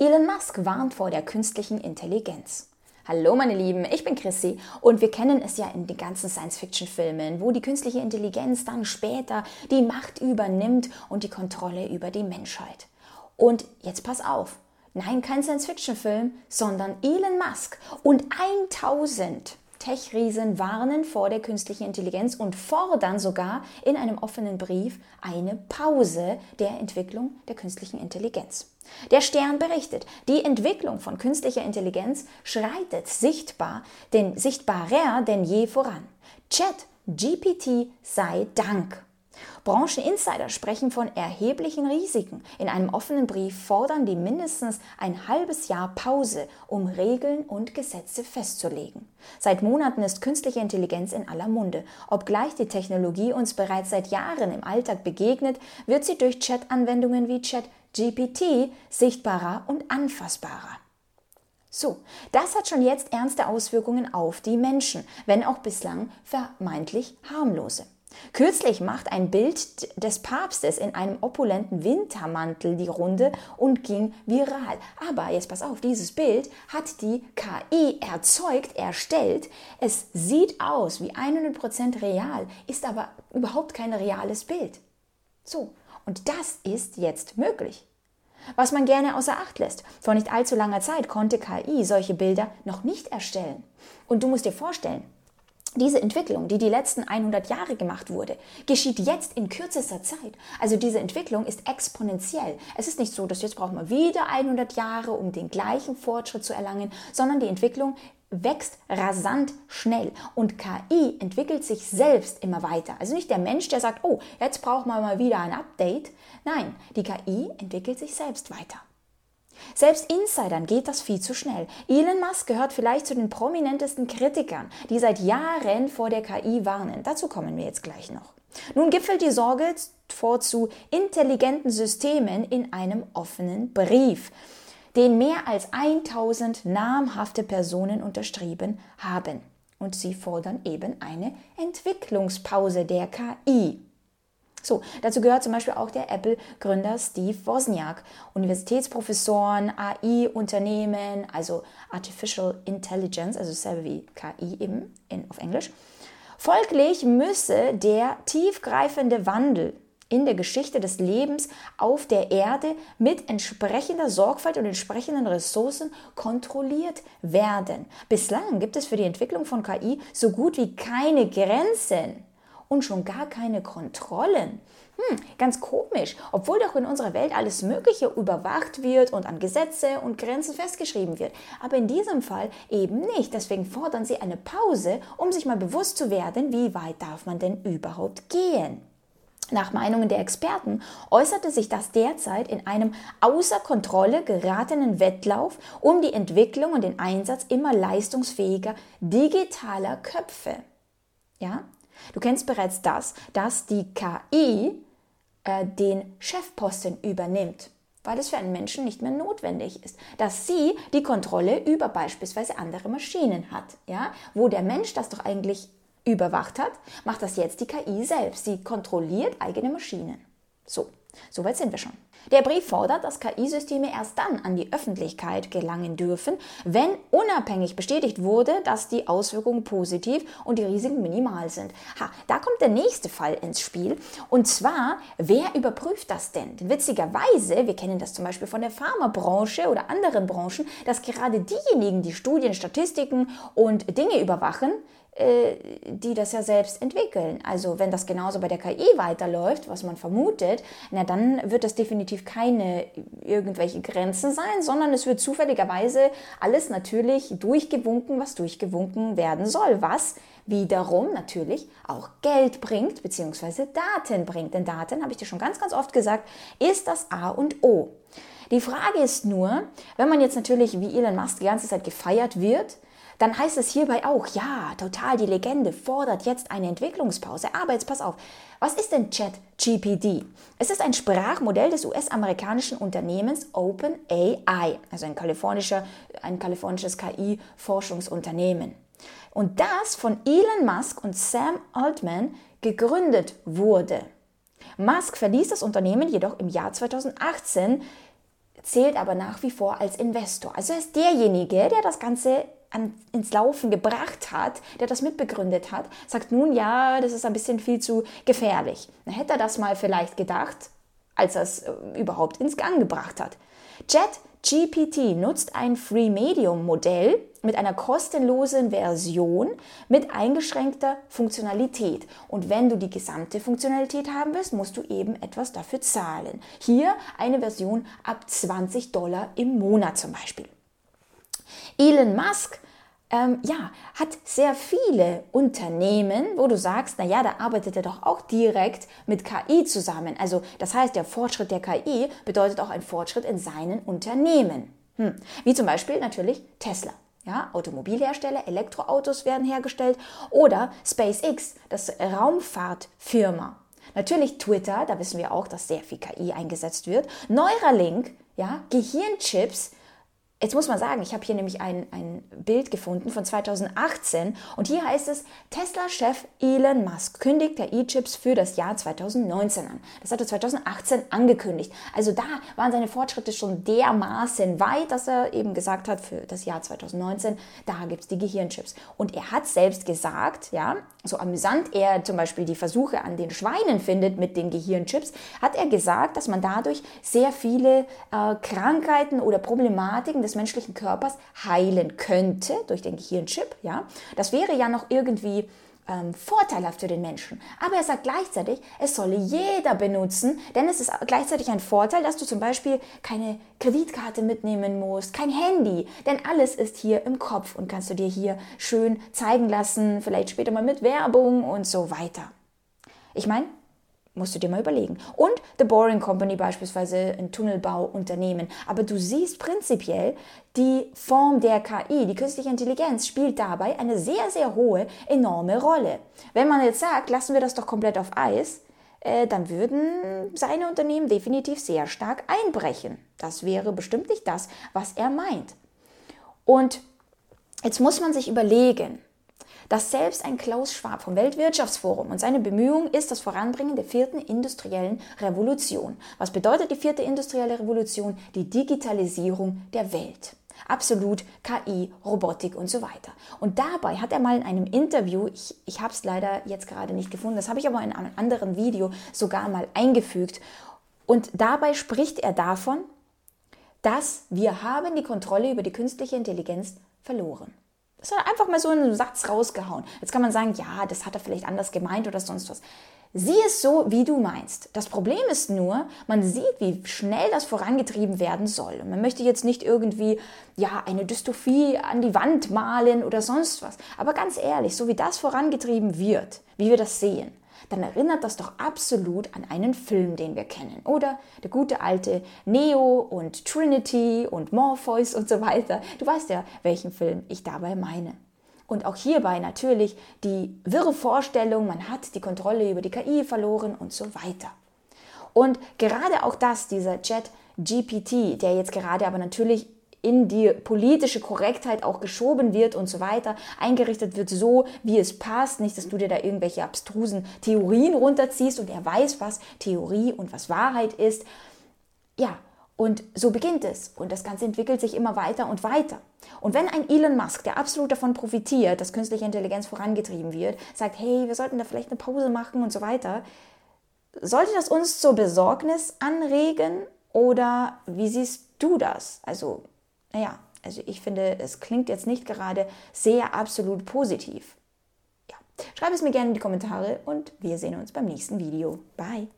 Elon Musk warnt vor der künstlichen Intelligenz. Hallo meine Lieben, ich bin Chrissy und wir kennen es ja in den ganzen Science-Fiction-Filmen, wo die künstliche Intelligenz dann später die Macht übernimmt und die Kontrolle über die Menschheit. Und jetzt pass auf, nein, kein Science-Fiction-Film, sondern Elon Musk und 1000 Tech-Riesen warnen vor der künstlichen Intelligenz und fordern sogar in einem offenen Brief eine Pause der Entwicklung der künstlichen Intelligenz. Der Stern berichtet, die Entwicklung von künstlicher Intelligenz schreitet sichtbar, denn sichtbarer denn je voran. Chat GPT sei Dank. Brancheninsider sprechen von erheblichen Risiken. In einem offenen Brief fordern die mindestens ein halbes Jahr Pause, um Regeln und Gesetze festzulegen. Seit Monaten ist künstliche Intelligenz in aller Munde. Obgleich die Technologie uns bereits seit Jahren im Alltag begegnet, wird sie durch Chat-Anwendungen wie ChatGPT sichtbarer und anfassbarer. So, das hat schon jetzt ernste Auswirkungen auf die Menschen, wenn auch bislang vermeintlich harmlose. Kürzlich macht ein Bild des Papstes in einem opulenten Wintermantel die Runde und ging viral. Aber jetzt pass auf, dieses Bild hat die KI erzeugt, erstellt. Es sieht aus wie 100% real, ist aber überhaupt kein reales Bild. So, und das ist jetzt möglich. Was man gerne außer Acht lässt. Vor nicht allzu langer Zeit konnte KI solche Bilder noch nicht erstellen. Und du musst dir vorstellen, diese Entwicklung, die die letzten 100 Jahre gemacht wurde, geschieht jetzt in kürzester Zeit. Also diese Entwicklung ist exponentiell. Es ist nicht so, dass jetzt brauchen wir wieder 100 Jahre, um den gleichen Fortschritt zu erlangen, sondern die Entwicklung wächst rasant schnell und KI entwickelt sich selbst immer weiter. Also nicht der Mensch, der sagt, oh, jetzt brauchen wir mal wieder ein Update. Nein, die KI entwickelt sich selbst weiter. Selbst Insidern geht das viel zu schnell. Elon Musk gehört vielleicht zu den prominentesten Kritikern, die seit Jahren vor der KI warnen. Dazu kommen wir jetzt gleich noch. Nun gipfelt die Sorge vor zu intelligenten Systemen in einem offenen Brief, den mehr als 1000 namhafte Personen unterschrieben haben. Und sie fordern eben eine Entwicklungspause der KI. So, dazu gehört zum Beispiel auch der Apple-Gründer Steve Wozniak, Universitätsprofessoren, AI-Unternehmen, also Artificial Intelligence, also selber wie KI eben in, auf Englisch. Folglich müsse der tiefgreifende Wandel in der Geschichte des Lebens auf der Erde mit entsprechender Sorgfalt und entsprechenden Ressourcen kontrolliert werden. Bislang gibt es für die Entwicklung von KI so gut wie keine Grenzen und schon gar keine Kontrollen. Hm, ganz komisch, obwohl doch in unserer Welt alles Mögliche überwacht wird und an Gesetze und Grenzen festgeschrieben wird. Aber in diesem Fall eben nicht. Deswegen fordern sie eine Pause, um sich mal bewusst zu werden, wie weit darf man denn überhaupt gehen. Nach Meinungen der Experten äußerte sich das derzeit in einem außer Kontrolle geratenen Wettlauf um die Entwicklung und den Einsatz immer leistungsfähiger digitaler Köpfe. Ja, Du kennst bereits das, dass die KI äh, den Chefposten übernimmt, weil es für einen Menschen nicht mehr notwendig ist, dass sie die Kontrolle über beispielsweise andere Maschinen hat. Ja? Wo der Mensch das doch eigentlich überwacht hat, macht das jetzt die KI selbst. Sie kontrolliert eigene Maschinen. So, soweit sind wir schon. Der Brief fordert, dass KI-Systeme erst dann an die Öffentlichkeit gelangen dürfen, wenn unabhängig bestätigt wurde, dass die Auswirkungen positiv und die Risiken minimal sind. Ha, da kommt der nächste Fall ins Spiel. Und zwar, wer überprüft das denn? denn witzigerweise, wir kennen das zum Beispiel von der Pharmabranche oder anderen Branchen, dass gerade diejenigen, die Studien, Statistiken und Dinge überwachen, die das ja selbst entwickeln. Also wenn das genauso bei der KI weiterläuft, was man vermutet, na dann wird das definitiv keine irgendwelche Grenzen sein, sondern es wird zufälligerweise alles natürlich durchgewunken, was durchgewunken werden soll, was wiederum natürlich auch Geld bringt, beziehungsweise Daten bringt. Denn Daten, habe ich dir schon ganz, ganz oft gesagt, ist das A und O. Die Frage ist nur, wenn man jetzt natürlich wie Elon Musk die ganze Zeit gefeiert wird, dann heißt es hierbei auch, ja, total, die Legende fordert jetzt eine Entwicklungspause. Aber jetzt pass auf, was ist denn ChatGPD? Es ist ein Sprachmodell des US-amerikanischen Unternehmens OpenAI, also ein, kalifornischer, ein kalifornisches KI-Forschungsunternehmen. Und das von Elon Musk und Sam Altman gegründet wurde. Musk verließ das Unternehmen jedoch im Jahr 2018 zählt aber nach wie vor als Investor. Also er ist derjenige, der das Ganze an, ins Laufen gebracht hat, der das mitbegründet hat, sagt nun, ja, das ist ein bisschen viel zu gefährlich. Dann hätte er das mal vielleicht gedacht, als er es äh, überhaupt ins Gang gebracht hat. Jet GPT nutzt ein Free-Medium-Modell mit einer kostenlosen Version mit eingeschränkter Funktionalität. Und wenn du die gesamte Funktionalität haben willst, musst du eben etwas dafür zahlen. Hier eine Version ab 20 Dollar im Monat zum Beispiel. Elon Musk ähm, ja, hat sehr viele Unternehmen, wo du sagst, na ja, da arbeitet er doch auch direkt mit KI zusammen. Also das heißt, der Fortschritt der KI bedeutet auch ein Fortschritt in seinen Unternehmen. Hm. Wie zum Beispiel natürlich Tesla. Ja, Automobilhersteller, Elektroautos werden hergestellt oder SpaceX, das Raumfahrtfirma. Natürlich Twitter, da wissen wir auch, dass sehr viel KI eingesetzt wird. Neuralink, ja, Gehirnchips, Jetzt muss man sagen, ich habe hier nämlich ein, ein Bild gefunden von 2018 und hier heißt es, Tesla-Chef Elon Musk kündigt der E-Chips für das Jahr 2019 an. Das hat er 2018 angekündigt. Also da waren seine Fortschritte schon dermaßen weit, dass er eben gesagt hat, für das Jahr 2019, da gibt es die Gehirnchips. Und er hat selbst gesagt, ja, so amüsant er zum Beispiel die Versuche an den Schweinen findet mit den Gehirnchips, hat er gesagt, dass man dadurch sehr viele äh, Krankheiten oder Problematiken des menschlichen Körpers heilen könnte durch den Gehirnchip. Ja, das wäre ja noch irgendwie ähm, vorteilhaft für den Menschen. Aber er sagt gleichzeitig, es solle jeder benutzen, denn es ist gleichzeitig ein Vorteil, dass du zum Beispiel keine Kreditkarte mitnehmen musst, kein Handy, denn alles ist hier im Kopf und kannst du dir hier schön zeigen lassen, vielleicht später mal mit Werbung und so weiter. Ich meine, Musst du dir mal überlegen. Und The Boring Company beispielsweise, ein Tunnelbauunternehmen. Aber du siehst prinzipiell, die Form der KI, die künstliche Intelligenz, spielt dabei eine sehr, sehr hohe, enorme Rolle. Wenn man jetzt sagt, lassen wir das doch komplett auf Eis, äh, dann würden seine Unternehmen definitiv sehr stark einbrechen. Das wäre bestimmt nicht das, was er meint. Und jetzt muss man sich überlegen, dass selbst ein Klaus Schwab vom Weltwirtschaftsforum und seine Bemühung ist das Voranbringen der vierten industriellen Revolution. Was bedeutet die vierte industrielle Revolution? Die Digitalisierung der Welt. Absolut KI, Robotik und so weiter. Und dabei hat er mal in einem Interview, ich, ich habe es leider jetzt gerade nicht gefunden, das habe ich aber in einem anderen Video sogar mal eingefügt. Und dabei spricht er davon, dass wir haben die Kontrolle über die künstliche Intelligenz verloren. Das hat einfach mal so einen Satz rausgehauen. Jetzt kann man sagen, ja, das hat er vielleicht anders gemeint oder sonst was. Sieh es so, wie du meinst. Das Problem ist nur, man sieht, wie schnell das vorangetrieben werden soll. Und man möchte jetzt nicht irgendwie, ja, eine Dystopie an die Wand malen oder sonst was. Aber ganz ehrlich, so wie das vorangetrieben wird, wie wir das sehen, dann erinnert das doch absolut an einen Film, den wir kennen. Oder der gute alte Neo und Trinity und Morpheus und so weiter. Du weißt ja, welchen Film ich dabei meine. Und auch hierbei natürlich die wirre Vorstellung, man hat die Kontrolle über die KI verloren und so weiter. Und gerade auch das, dieser Chat GPT, der jetzt gerade aber natürlich in die politische Korrektheit auch geschoben wird und so weiter, eingerichtet wird so, wie es passt. Nicht, dass du dir da irgendwelche abstrusen Theorien runterziehst und er weiß, was Theorie und was Wahrheit ist. Ja, und so beginnt es. Und das Ganze entwickelt sich immer weiter und weiter. Und wenn ein Elon Musk, der absolut davon profitiert, dass künstliche Intelligenz vorangetrieben wird, sagt, hey, wir sollten da vielleicht eine Pause machen und so weiter, sollte das uns zur Besorgnis anregen oder wie siehst du das? Also naja, also ich finde, es klingt jetzt nicht gerade sehr absolut positiv. Ja, schreib es mir gerne in die Kommentare und wir sehen uns beim nächsten Video. Bye!